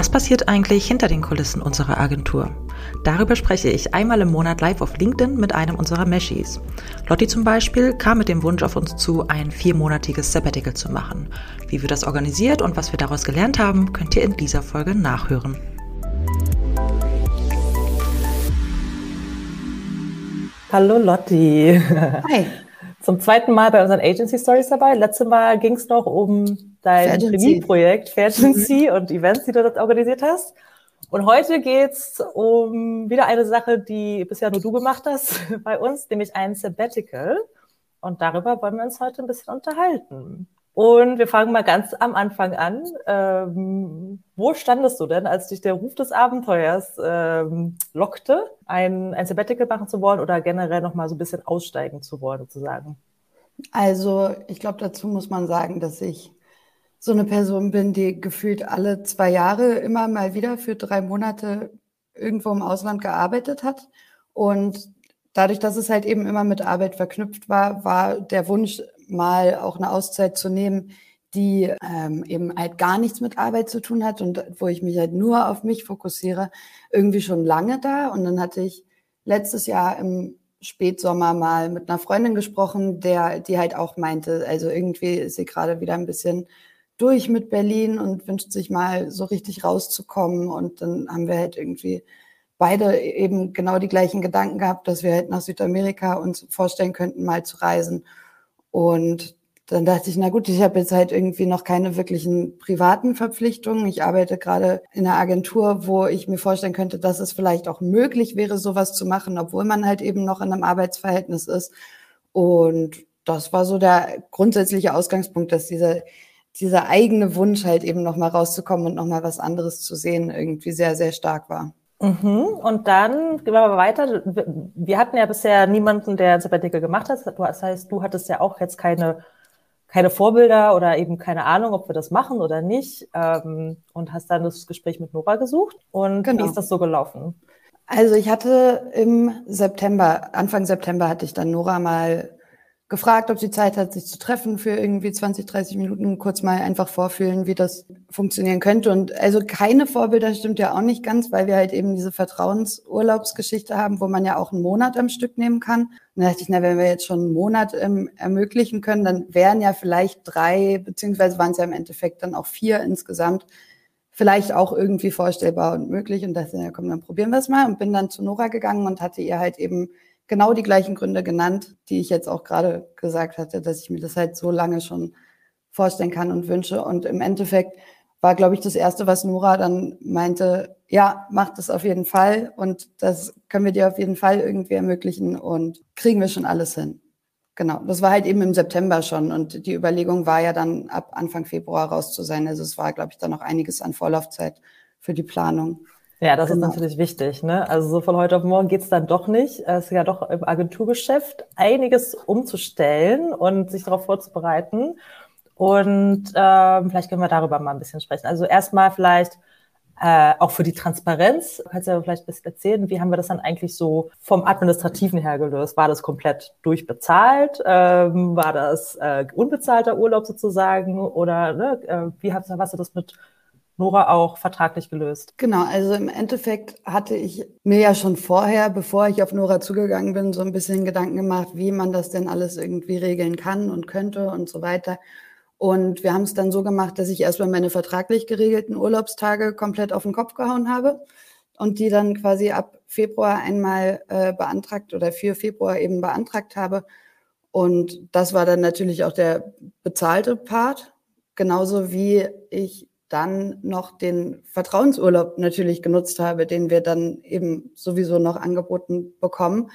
Was passiert eigentlich hinter den Kulissen unserer Agentur? Darüber spreche ich einmal im Monat live auf LinkedIn mit einem unserer Meshis. Lotti zum Beispiel kam mit dem Wunsch auf uns zu, ein viermonatiges Sabbatical zu machen. Wie wir das organisiert und was wir daraus gelernt haben, könnt ihr in dieser Folge nachhören. Hallo Lotti. Hi. Zum zweiten Mal bei unseren Agency Stories dabei. Letztes Mal ging es noch um dein Chemieprojekt Fairgency mhm. und Events, die du dort organisiert hast. Und heute geht's um wieder eine Sache, die bisher nur du gemacht hast bei uns, nämlich ein Sabbatical. Und darüber wollen wir uns heute ein bisschen unterhalten. Und wir fangen mal ganz am Anfang an. Ähm, wo standest du denn, als dich der Ruf des Abenteuers ähm, lockte, ein, ein Sabbatical machen zu wollen oder generell noch mal so ein bisschen aussteigen zu wollen, sozusagen? Also ich glaube, dazu muss man sagen, dass ich so eine Person bin, die gefühlt alle zwei Jahre immer mal wieder für drei Monate irgendwo im Ausland gearbeitet hat. Und dadurch, dass es halt eben immer mit Arbeit verknüpft war, war der Wunsch, mal auch eine Auszeit zu nehmen, die ähm, eben halt gar nichts mit Arbeit zu tun hat und wo ich mich halt nur auf mich fokussiere, irgendwie schon lange da. Und dann hatte ich letztes Jahr im Spätsommer mal mit einer Freundin gesprochen, der, die halt auch meinte, also irgendwie ist sie gerade wieder ein bisschen durch mit Berlin und wünscht sich mal so richtig rauszukommen. Und dann haben wir halt irgendwie beide eben genau die gleichen Gedanken gehabt, dass wir halt nach Südamerika uns vorstellen könnten, mal zu reisen. Und dann dachte ich, na gut, ich habe jetzt halt irgendwie noch keine wirklichen privaten Verpflichtungen. Ich arbeite gerade in einer Agentur, wo ich mir vorstellen könnte, dass es vielleicht auch möglich wäre, sowas zu machen, obwohl man halt eben noch in einem Arbeitsverhältnis ist. Und das war so der grundsätzliche Ausgangspunkt, dass dieser, dieser eigene Wunsch halt eben nochmal rauszukommen und nochmal was anderes zu sehen irgendwie sehr, sehr stark war. Mhm. Und dann gehen wir mal weiter. Wir hatten ja bisher niemanden, der Sabbatical gemacht hat. Das heißt, du hattest ja auch jetzt keine keine Vorbilder oder eben keine Ahnung, ob wir das machen oder nicht. Ähm, und hast dann das Gespräch mit Nora gesucht. Und genau. wie ist das so gelaufen? Also ich hatte im September, Anfang September hatte ich dann Nora mal gefragt, ob sie Zeit hat, sich zu treffen für irgendwie 20, 30 Minuten, kurz mal einfach vorfühlen, wie das funktionieren könnte. Und also keine Vorbilder stimmt ja auch nicht ganz, weil wir halt eben diese Vertrauensurlaubsgeschichte haben, wo man ja auch einen Monat am Stück nehmen kann. Und da dachte ich, na, wenn wir jetzt schon einen Monat ähm, ermöglichen können, dann wären ja vielleicht drei, beziehungsweise waren es ja im Endeffekt dann auch vier insgesamt, vielleicht auch irgendwie vorstellbar und möglich. Und dachte, ja komm, dann probieren wir es mal. Und bin dann zu Nora gegangen und hatte ihr halt eben genau die gleichen Gründe genannt, die ich jetzt auch gerade gesagt hatte, dass ich mir das halt so lange schon vorstellen kann und wünsche. Und im Endeffekt war, glaube ich, das Erste, was Nora dann meinte, ja, mach das auf jeden Fall und das können wir dir auf jeden Fall irgendwie ermöglichen und kriegen wir schon alles hin. Genau, das war halt eben im September schon und die Überlegung war ja dann ab Anfang Februar raus zu sein. Also es war, glaube ich, dann noch einiges an Vorlaufzeit für die Planung. Ja, das genau. ist natürlich wichtig. Ne? Also so von heute auf morgen geht's dann doch nicht. Es ist ja doch im Agenturgeschäft einiges umzustellen und sich darauf vorzubereiten. Und ähm, vielleicht können wir darüber mal ein bisschen sprechen. Also erstmal vielleicht äh, auch für die Transparenz. Kannst du ja vielleicht ein bisschen erzählen, wie haben wir das dann eigentlich so vom Administrativen her gelöst? War das komplett durchbezahlt? Ähm, war das äh, unbezahlter Urlaub sozusagen? Oder ne, äh, wie hast, hast du das mit Nora auch vertraglich gelöst? Genau, also im Endeffekt hatte ich mir ja schon vorher, bevor ich auf Nora zugegangen bin, so ein bisschen Gedanken gemacht, wie man das denn alles irgendwie regeln kann und könnte und so weiter. Und wir haben es dann so gemacht, dass ich erstmal meine vertraglich geregelten Urlaubstage komplett auf den Kopf gehauen habe und die dann quasi ab Februar einmal äh, beantragt oder für Februar eben beantragt habe. Und das war dann natürlich auch der bezahlte Part, genauso wie ich dann noch den Vertrauensurlaub natürlich genutzt habe, den wir dann eben sowieso noch angeboten bekommen.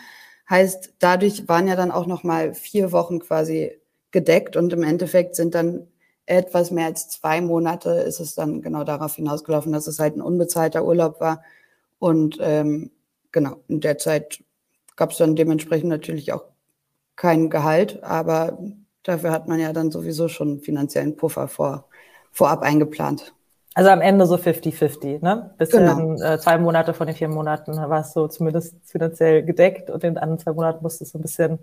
Heißt, dadurch waren ja dann auch noch mal vier Wochen quasi gedeckt und im Endeffekt sind dann etwas mehr als zwei Monate ist es dann genau darauf hinausgelaufen, dass es halt ein unbezahlter Urlaub war. Und ähm, genau, in der Zeit gab es dann dementsprechend natürlich auch kein Gehalt, aber dafür hat man ja dann sowieso schon finanziellen Puffer vor vorab eingeplant. Also am Ende so 50-50, ne? Bis genau. äh, zwei Monate von den vier Monaten war es so zumindest finanziell gedeckt und in den anderen zwei Monaten musstest du ein bisschen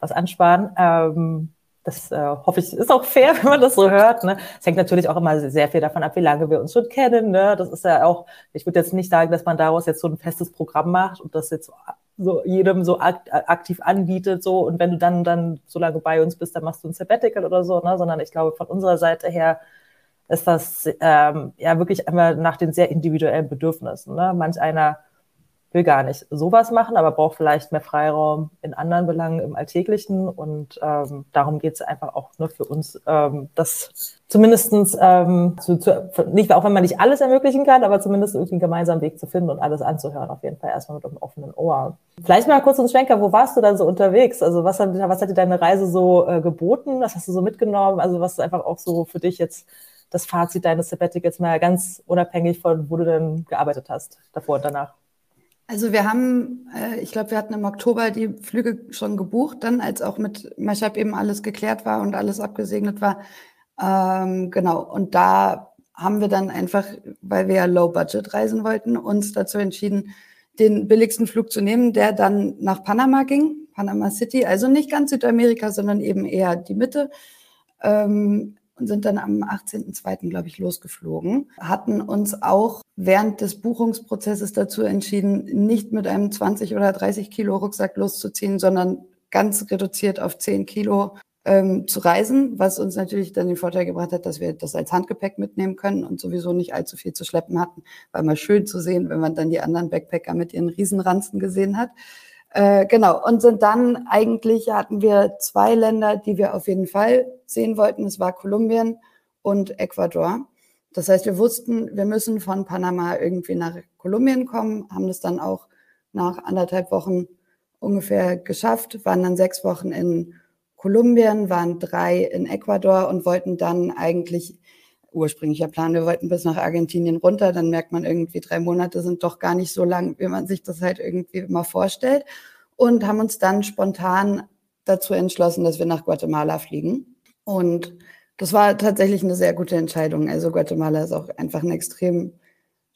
was ansparen. Ähm, Das äh, hoffe ich, ist auch fair, wenn man das so hört. Ne? Es hängt natürlich auch immer sehr viel davon ab, wie lange wir uns schon kennen. Ne? Das ist ja auch, ich würde jetzt nicht sagen, dass man daraus jetzt so ein festes Programm macht und das jetzt so jedem so aktiv anbietet, so und wenn du dann dann so lange bei uns bist, dann machst du ein Sabbatical oder so, ne? Sondern ich glaube, von unserer Seite her ist das ähm, ja wirklich einmal nach den sehr individuellen Bedürfnissen. Ne? Manch einer will gar nicht sowas machen, aber braucht vielleicht mehr Freiraum in anderen Belangen im Alltäglichen. Und ähm, darum geht es einfach auch nur für uns, ähm, das zumindestens ähm, zu, zu, nicht, auch wenn man nicht alles ermöglichen kann, aber zumindest irgendwie einen gemeinsamen Weg zu finden und alles anzuhören, auf jeden Fall erstmal mit einem offenen Ohr. Vielleicht mal kurz uns Schwenker, wo warst du dann so unterwegs? Also was hat, was hat dir deine Reise so äh, geboten? Was hast du so mitgenommen? Also was ist einfach auch so für dich jetzt das Fazit deines Sabbaticals mal ganz unabhängig von, wo du denn gearbeitet hast, davor und danach? Also wir haben, äh, ich glaube, wir hatten im Oktober die Flüge schon gebucht, dann als auch mit Meshab eben alles geklärt war und alles abgesegnet war. Ähm, genau, und da haben wir dann einfach, weil wir ja Low Budget reisen wollten, uns dazu entschieden, den billigsten Flug zu nehmen, der dann nach Panama ging, Panama City, also nicht ganz Südamerika, sondern eben eher die Mitte. Ähm, und sind dann am 18.02., glaube ich, losgeflogen. Hatten uns auch während des Buchungsprozesses dazu entschieden, nicht mit einem 20 oder 30 Kilo Rucksack loszuziehen, sondern ganz reduziert auf 10 Kilo ähm, zu reisen, was uns natürlich dann den Vorteil gebracht hat, dass wir das als Handgepäck mitnehmen können und sowieso nicht allzu viel zu schleppen hatten. War mal schön zu sehen, wenn man dann die anderen Backpacker mit ihren Riesenranzen gesehen hat. Äh, genau, und sind dann eigentlich, hatten wir zwei Länder, die wir auf jeden Fall sehen wollten. Es war Kolumbien und Ecuador. Das heißt, wir wussten, wir müssen von Panama irgendwie nach Kolumbien kommen, haben das dann auch nach anderthalb Wochen ungefähr geschafft, waren dann sechs Wochen in Kolumbien, waren drei in Ecuador und wollten dann eigentlich ursprünglicher Plan. Wir wollten bis nach Argentinien runter, dann merkt man irgendwie, drei Monate sind doch gar nicht so lang, wie man sich das halt irgendwie immer vorstellt. Und haben uns dann spontan dazu entschlossen, dass wir nach Guatemala fliegen. Und das war tatsächlich eine sehr gute Entscheidung. Also Guatemala ist auch einfach ein extrem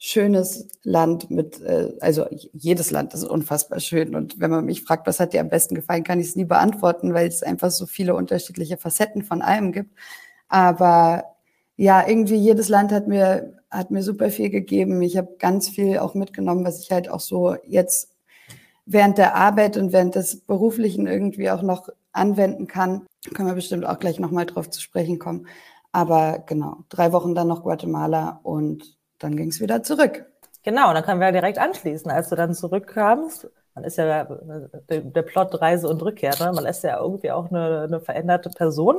schönes Land mit, äh, also jedes Land ist unfassbar schön. Und wenn man mich fragt, was hat dir am besten gefallen, kann ich es nie beantworten, weil es einfach so viele unterschiedliche Facetten von allem gibt. Aber ja, irgendwie jedes Land hat mir, hat mir super viel gegeben. Ich habe ganz viel auch mitgenommen, was ich halt auch so jetzt während der Arbeit und während des Beruflichen irgendwie auch noch anwenden kann. Können wir bestimmt auch gleich nochmal drauf zu sprechen kommen. Aber genau, drei Wochen dann noch Guatemala und dann ging es wieder zurück. Genau, dann können wir direkt anschließen, als du dann zurückkamst. Man ist ja der, der Plot Reise und Rückkehr, ne? man ist ja irgendwie auch eine, eine veränderte Person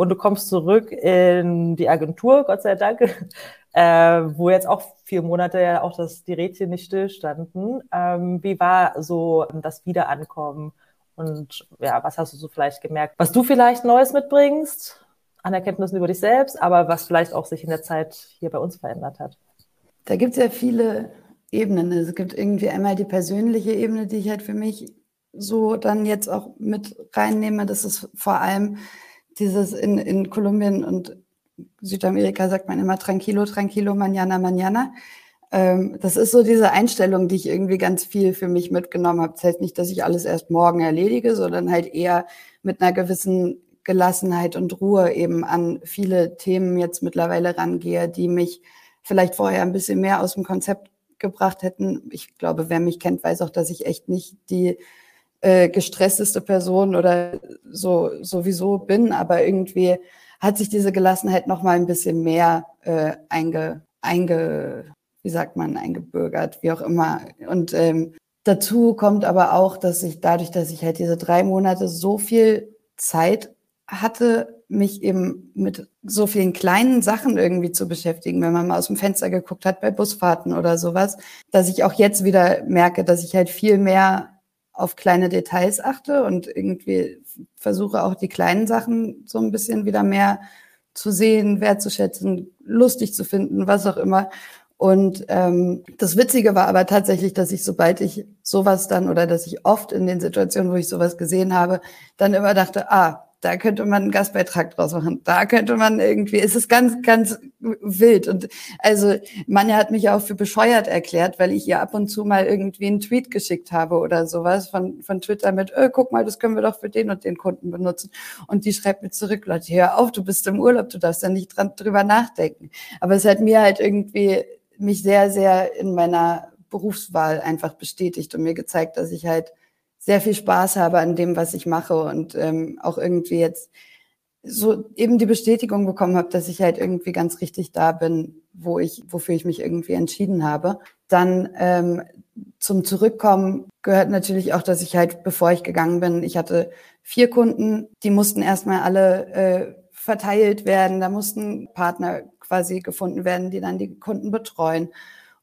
und du kommst zurück in die Agentur, Gott sei Dank, äh, wo jetzt auch vier Monate ja auch das, die Rädchen nicht stillstanden. Ähm, wie war so das Wiederankommen? Und ja, was hast du so vielleicht gemerkt, was du vielleicht Neues mitbringst an Erkenntnissen über dich selbst, aber was vielleicht auch sich in der Zeit hier bei uns verändert hat? Da gibt es ja viele Ebenen. Es gibt irgendwie einmal die persönliche Ebene, die ich halt für mich so dann jetzt auch mit reinnehme. Das ist vor allem dieses in, in Kolumbien und Südamerika sagt man immer tranquilo, tranquilo, mañana, mañana. Ähm, das ist so diese Einstellung, die ich irgendwie ganz viel für mich mitgenommen habe. Das heißt nicht, dass ich alles erst morgen erledige, sondern halt eher mit einer gewissen Gelassenheit und Ruhe eben an viele Themen jetzt mittlerweile rangehe, die mich vielleicht vorher ein bisschen mehr aus dem Konzept gebracht hätten. Ich glaube, wer mich kennt, weiß auch, dass ich echt nicht die äh, gestressteste Person oder so sowieso bin, aber irgendwie hat sich diese Gelassenheit noch mal ein bisschen mehr äh, einge, einge, wie sagt man, eingebürgert, wie auch immer. Und ähm, dazu kommt aber auch, dass ich dadurch, dass ich halt diese drei Monate so viel Zeit hatte, mich eben mit so vielen kleinen Sachen irgendwie zu beschäftigen, wenn man mal aus dem Fenster geguckt hat bei Busfahrten oder sowas, dass ich auch jetzt wieder merke, dass ich halt viel mehr auf kleine Details achte und irgendwie versuche auch die kleinen Sachen so ein bisschen wieder mehr zu sehen, wertzuschätzen, lustig zu finden, was auch immer. Und ähm, das Witzige war aber tatsächlich, dass ich, sobald ich sowas dann oder dass ich oft in den Situationen, wo ich sowas gesehen habe, dann immer dachte, ah, da könnte man einen Gastbeitrag draus machen, da könnte man irgendwie, es ist ganz, ganz wild. Und also Manja hat mich auch für bescheuert erklärt, weil ich ihr ab und zu mal irgendwie einen Tweet geschickt habe oder sowas von, von Twitter mit, äh, guck mal, das können wir doch für den und den Kunden benutzen. Und die schreibt mir zurück, Leute, hör auf, du bist im Urlaub, du darfst da nicht dran, drüber nachdenken. Aber es hat mir halt irgendwie mich sehr, sehr in meiner Berufswahl einfach bestätigt und mir gezeigt, dass ich halt sehr viel Spaß habe an dem, was ich mache und ähm, auch irgendwie jetzt so eben die Bestätigung bekommen habe, dass ich halt irgendwie ganz richtig da bin, wo ich, wofür ich mich irgendwie entschieden habe. Dann ähm, zum Zurückkommen gehört natürlich auch, dass ich halt, bevor ich gegangen bin, ich hatte vier Kunden, die mussten erstmal alle äh, verteilt werden. Da mussten Partner quasi gefunden werden, die dann die Kunden betreuen.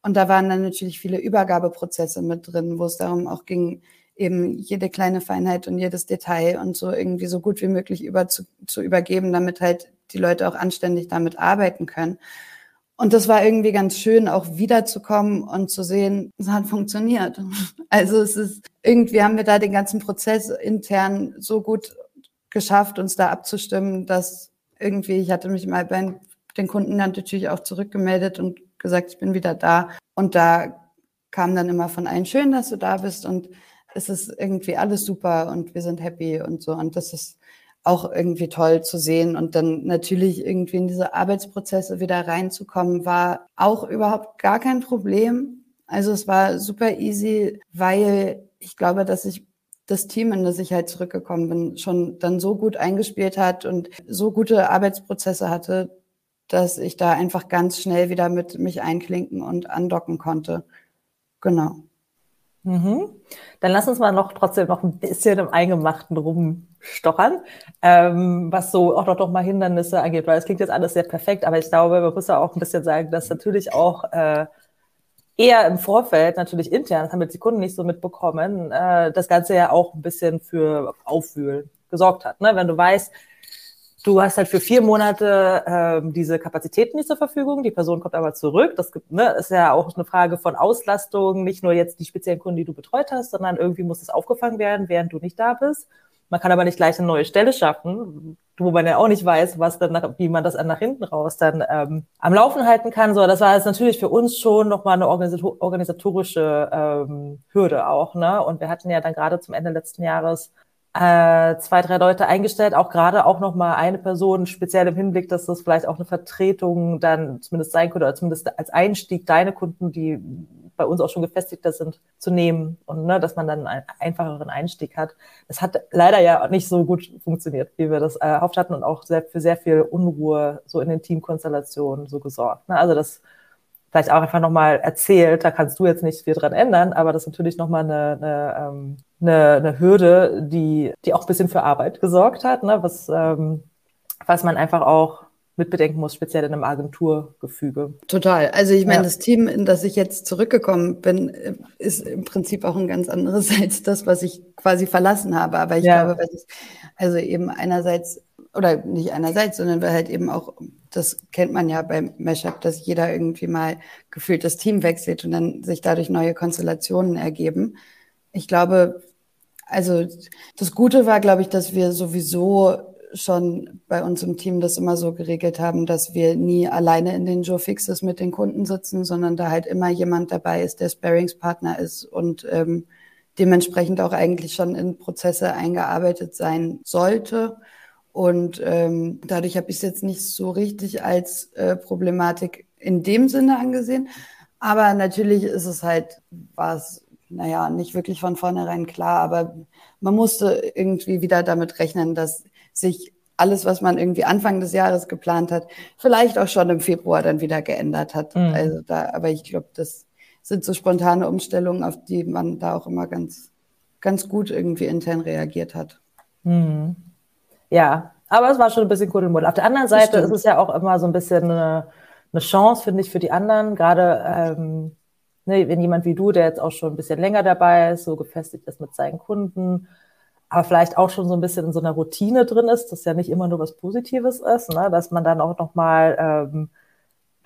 Und da waren dann natürlich viele Übergabeprozesse mit drin, wo es darum auch ging, eben jede kleine Feinheit und jedes Detail und so irgendwie so gut wie möglich über zu, zu übergeben, damit halt die Leute auch anständig damit arbeiten können. Und das war irgendwie ganz schön, auch wiederzukommen und zu sehen, es hat funktioniert. Also es ist, irgendwie haben wir da den ganzen Prozess intern so gut geschafft, uns da abzustimmen, dass irgendwie, ich hatte mich mal bei den Kunden dann natürlich auch zurückgemeldet und gesagt, ich bin wieder da. Und da kam dann immer von allen, schön, dass du da bist und es ist irgendwie alles super und wir sind happy und so. Und das ist auch irgendwie toll zu sehen. Und dann natürlich irgendwie in diese Arbeitsprozesse wieder reinzukommen, war auch überhaupt gar kein Problem. Also es war super easy, weil ich glaube, dass ich das Team, in das ich halt zurückgekommen bin, schon dann so gut eingespielt hat und so gute Arbeitsprozesse hatte, dass ich da einfach ganz schnell wieder mit mich einklinken und andocken konnte. Genau. Mhm. Dann lass uns mal noch trotzdem noch ein bisschen im Eingemachten rumstochern, ähm, was so auch noch, noch mal Hindernisse angeht, weil es klingt jetzt alles sehr perfekt, aber ich glaube, man muss ja auch ein bisschen sagen, dass natürlich auch äh, eher im Vorfeld, natürlich intern, das haben jetzt die Kunden nicht so mitbekommen, äh, das Ganze ja auch ein bisschen für Aufwühlen gesorgt hat. Ne? Wenn du weißt, Du hast halt für vier Monate ähm, diese Kapazitäten nicht zur Verfügung. Die Person kommt aber zurück. Das gibt, ne, ist ja auch eine Frage von Auslastung, nicht nur jetzt die speziellen Kunden, die du betreut hast, sondern irgendwie muss es aufgefangen werden, während du nicht da bist. Man kann aber nicht gleich eine neue Stelle schaffen, wo man ja auch nicht weiß, was dann nach, wie man das nach hinten raus dann ähm, am Laufen halten kann. So, das war jetzt natürlich für uns schon nochmal eine organisatorische ähm, Hürde auch. Ne? Und wir hatten ja dann gerade zum Ende letzten Jahres äh, zwei, drei Leute eingestellt, auch gerade auch nochmal eine Person, speziell im Hinblick, dass das vielleicht auch eine Vertretung dann zumindest sein könnte, oder zumindest als Einstieg deine Kunden, die bei uns auch schon gefestigter sind, zu nehmen und ne, dass man dann einen einfacheren Einstieg hat. Das hat leider ja nicht so gut funktioniert, wie wir das äh, erhofft hatten und auch sehr, für sehr viel Unruhe so in den Teamkonstellationen so gesorgt. Ne? Also das vielleicht auch einfach nochmal erzählt, da kannst du jetzt nicht viel dran ändern, aber das ist natürlich nochmal eine, eine, ähm, eine, eine Hürde, die, die auch ein bisschen für Arbeit gesorgt hat, ne? was, ähm, was man einfach auch mitbedenken muss, speziell in einem Agenturgefüge. Total. Also ich meine, ja. das Team, in das ich jetzt zurückgekommen bin, ist im Prinzip auch ein ganz anderes als das, was ich quasi verlassen habe. Aber ich ja. glaube, weil es also eben einerseits oder nicht einerseits, sondern weil halt eben auch, das kennt man ja beim Mashup, dass jeder irgendwie mal gefühlt das Team wechselt und dann sich dadurch neue Konstellationen ergeben. Ich glaube, also das Gute war, glaube ich, dass wir sowieso schon bei uns im Team das immer so geregelt haben, dass wir nie alleine in den Joe Fixes mit den Kunden sitzen, sondern da halt immer jemand dabei ist, der Sparingspartner ist und ähm, dementsprechend auch eigentlich schon in Prozesse eingearbeitet sein sollte. Und ähm, dadurch habe ich es jetzt nicht so richtig als äh, Problematik in dem Sinne angesehen. Aber natürlich ist es halt, war es, naja, nicht wirklich von vornherein klar, aber man musste irgendwie wieder damit rechnen, dass sich alles, was man irgendwie Anfang des Jahres geplant hat, vielleicht auch schon im Februar dann wieder geändert hat. Mhm. Also da, aber ich glaube, das sind so spontane Umstellungen, auf die man da auch immer ganz, ganz gut irgendwie intern reagiert hat. Mhm. Ja, aber es war schon ein bisschen Kuddelmuddel. Auf der anderen Seite ist es ja auch immer so ein bisschen eine, eine Chance, finde ich, für die anderen. Gerade ähm, ne, wenn jemand wie du, der jetzt auch schon ein bisschen länger dabei ist, so gefestigt ist mit seinen Kunden, aber vielleicht auch schon so ein bisschen in so einer Routine drin ist, das ja nicht immer nur was Positives ist, ne? dass man dann auch nochmal ähm,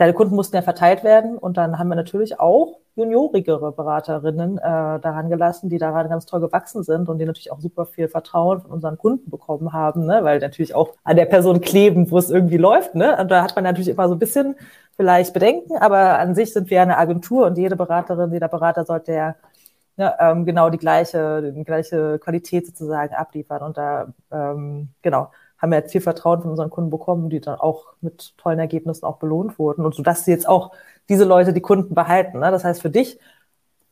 deine Kunden mussten ja verteilt werden und dann haben wir natürlich auch juniorigere Beraterinnen äh, daran gelassen, die daran ganz toll gewachsen sind und die natürlich auch super viel Vertrauen von unseren Kunden bekommen haben, ne? weil natürlich auch an der Person kleben, wo es irgendwie läuft. Ne? Und da hat man natürlich immer so ein bisschen vielleicht Bedenken, aber an sich sind wir eine Agentur und jede Beraterin, jeder Berater sollte ja ne, ähm, genau die gleiche, die gleiche Qualität sozusagen abliefern. Und da ähm, genau haben wir jetzt viel Vertrauen von unseren Kunden bekommen, die dann auch mit tollen Ergebnissen auch belohnt wurden. Und so dass sie jetzt auch diese Leute die Kunden behalten. Ne? Das heißt, für dich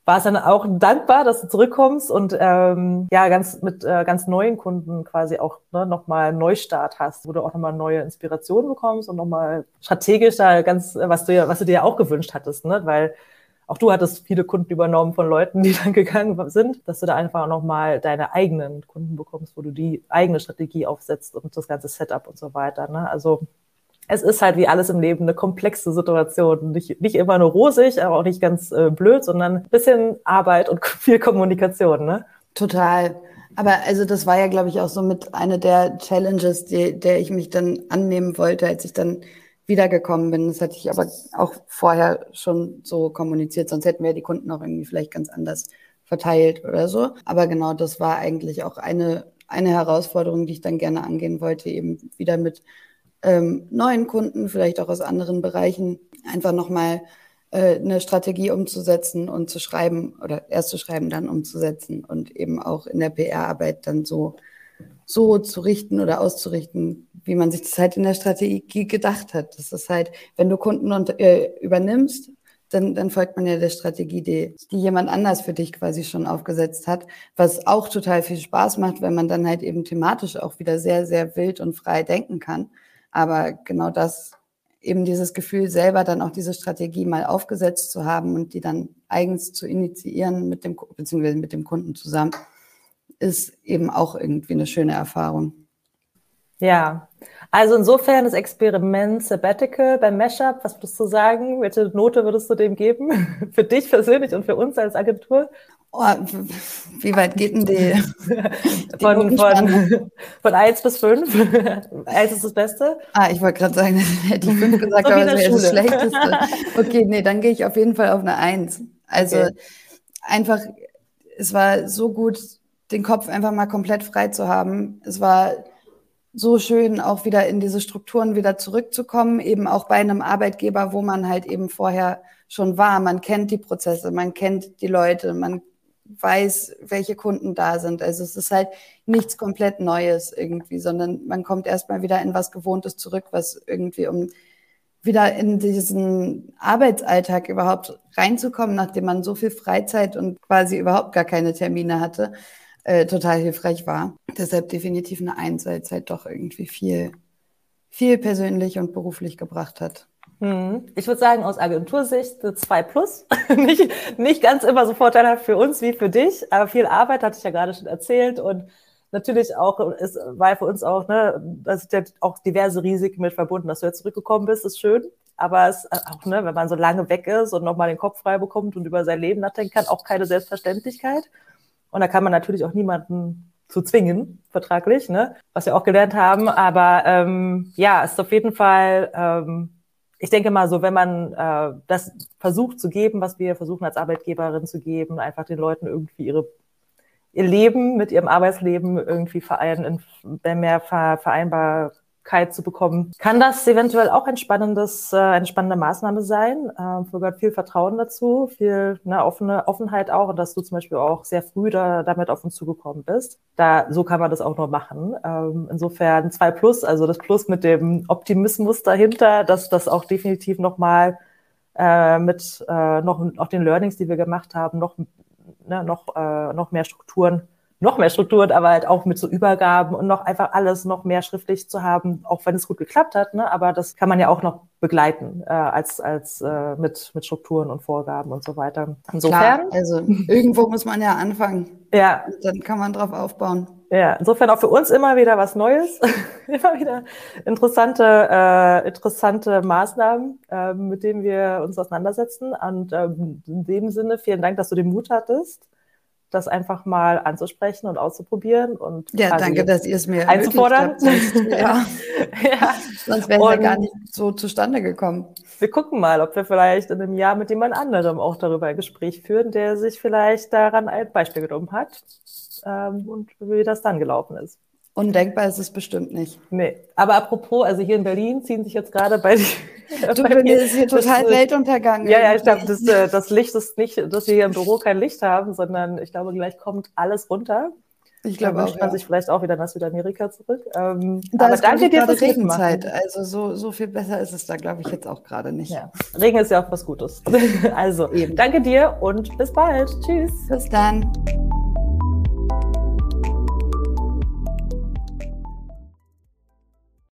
war es dann auch dankbar, dass du zurückkommst und ähm, ja ganz mit äh, ganz neuen Kunden quasi auch ne, nochmal Neustart hast, wo du auch nochmal neue Inspirationen bekommst und nochmal strategisch da ganz, was du was du dir ja auch gewünscht hattest, ne? Weil auch du hattest viele Kunden übernommen von Leuten, die dann gegangen sind, dass du da einfach nochmal deine eigenen Kunden bekommst, wo du die eigene Strategie aufsetzt und das ganze Setup und so weiter. Ne? Also es ist halt wie alles im Leben eine komplexe Situation. Nicht, nicht immer nur rosig, aber auch nicht ganz äh, blöd, sondern ein bisschen Arbeit und viel Kommunikation, ne? Total. Aber also das war ja, glaube ich, auch so mit einer der Challenges, die, der ich mich dann annehmen wollte, als ich dann wiedergekommen bin. Das hatte ich aber auch vorher schon so kommuniziert, sonst hätten wir die Kunden auch irgendwie vielleicht ganz anders verteilt oder so. Aber genau, das war eigentlich auch eine, eine Herausforderung, die ich dann gerne angehen wollte, eben wieder mit ähm, neuen Kunden, vielleicht auch aus anderen Bereichen, einfach nochmal äh, eine Strategie umzusetzen und zu schreiben oder erst zu schreiben, dann umzusetzen und eben auch in der PR-Arbeit dann so, so zu richten oder auszurichten, wie man sich das halt in der Strategie gedacht hat. Das ist halt, wenn du Kunden und, äh, übernimmst, dann, dann folgt man ja der Strategie, die, die jemand anders für dich quasi schon aufgesetzt hat, was auch total viel Spaß macht, wenn man dann halt eben thematisch auch wieder sehr, sehr wild und frei denken kann. Aber genau das, eben dieses Gefühl, selber dann auch diese Strategie mal aufgesetzt zu haben und die dann eigens zu initiieren mit dem, beziehungsweise mit dem Kunden zusammen, ist eben auch irgendwie eine schöne Erfahrung. Ja, also insofern das Experiment Sabbatical beim Mashup, was würdest du sagen? Welche Note würdest du dem geben? für dich persönlich und für uns als Agentur? Oh, wie weit geht denn die? die von, von, von 1 bis 5. 1 ist das Beste. Ah, ich wollte gerade sagen, hätte ich 5 gesagt, so aber das wäre das Schlechteste. Okay, nee, dann gehe ich auf jeden Fall auf eine 1. Also okay. einfach, es war so gut, den Kopf einfach mal komplett frei zu haben. Es war so schön, auch wieder in diese Strukturen wieder zurückzukommen, eben auch bei einem Arbeitgeber, wo man halt eben vorher schon war. Man kennt die Prozesse, man kennt die Leute, man weiß, welche Kunden da sind. Also es ist halt nichts komplett Neues irgendwie, sondern man kommt erstmal wieder in was Gewohntes zurück, was irgendwie um wieder in diesen Arbeitsalltag überhaupt reinzukommen, nachdem man so viel Freizeit und quasi überhaupt gar keine Termine hatte, äh, total hilfreich war. Deshalb definitiv eine Eins, weil es halt doch irgendwie viel, viel persönlich und beruflich gebracht hat. Hm. Ich würde sagen, aus Agentursicht eine 2 plus. nicht, nicht ganz immer so vorteilhaft für uns wie für dich, aber viel Arbeit, hatte ich ja gerade schon erzählt. Und natürlich auch, es war für uns auch, ne, da sind ja auch diverse Risiken mit verbunden, dass du jetzt zurückgekommen bist, ist schön. Aber es auch, ne, wenn man so lange weg ist und nochmal den Kopf frei bekommt und über sein Leben nachdenken kann, auch keine Selbstverständlichkeit. Und da kann man natürlich auch niemanden zu zwingen, vertraglich, ne, was wir auch gelernt haben. Aber ähm, ja, es ist auf jeden Fall ähm, ich denke mal so, wenn man äh, das versucht zu geben, was wir versuchen als Arbeitgeberin zu geben, einfach den Leuten irgendwie ihre ihr Leben mit ihrem Arbeitsleben irgendwie vereinen, in mehr vereinbar zu bekommen, kann das eventuell auch ein spannendes, äh, eine spannende Maßnahme sein. Äh, gehört viel Vertrauen dazu, viel ne, offene Offenheit auch und dass du zum Beispiel auch sehr früh da, damit auf uns zugekommen bist. Da so kann man das auch nur machen. Ähm, insofern zwei Plus, also das Plus mit dem Optimismus dahinter, dass das auch definitiv nochmal äh, mit äh, noch auch den Learnings, die wir gemacht haben, noch ne, noch äh, noch mehr Strukturen noch mehr Strukturen, aber halt auch mit so Übergaben und noch einfach alles noch mehr schriftlich zu haben, auch wenn es gut geklappt hat. Ne? Aber das kann man ja auch noch begleiten äh, als als äh, mit mit Strukturen und Vorgaben und so weiter. Insofern, Klar, also irgendwo muss man ja anfangen. Ja, und dann kann man drauf aufbauen. Ja, insofern auch für uns immer wieder was Neues, immer wieder interessante äh, interessante Maßnahmen, äh, mit denen wir uns auseinandersetzen. Und ähm, in dem Sinne vielen Dank, dass du den Mut hattest das einfach mal anzusprechen und auszuprobieren und ja, danke, dass ihr es mir einzufordern. Sonst, ja. ja. Sonst wäre es ja gar nicht so zustande gekommen. Wir gucken mal, ob wir vielleicht in einem Jahr mit jemand anderem auch darüber ein Gespräch führen, der sich vielleicht daran ein Beispiel genommen hat ähm, und wie das dann gelaufen ist. Undenkbar ist es bestimmt nicht. Nee. Aber apropos, also hier in Berlin ziehen sich jetzt gerade bei, du, bei mir ist hier total das, Weltuntergang. Ja, ja, ich glaube, das, äh, das Licht ist nicht, dass wir hier im Büro kein Licht haben, sondern ich glaube, gleich kommt alles runter. Ich glaube, wünscht man ja. sich vielleicht auch wieder nach Südamerika zurück. Ähm, da aber ist danke dir fürs Regenzeit. Also so, so viel besser ist es da, glaube ich, jetzt auch gerade nicht. Ja. Regen ist ja auch was Gutes. also, Eben. danke dir und bis bald. Tschüss. Bis dann.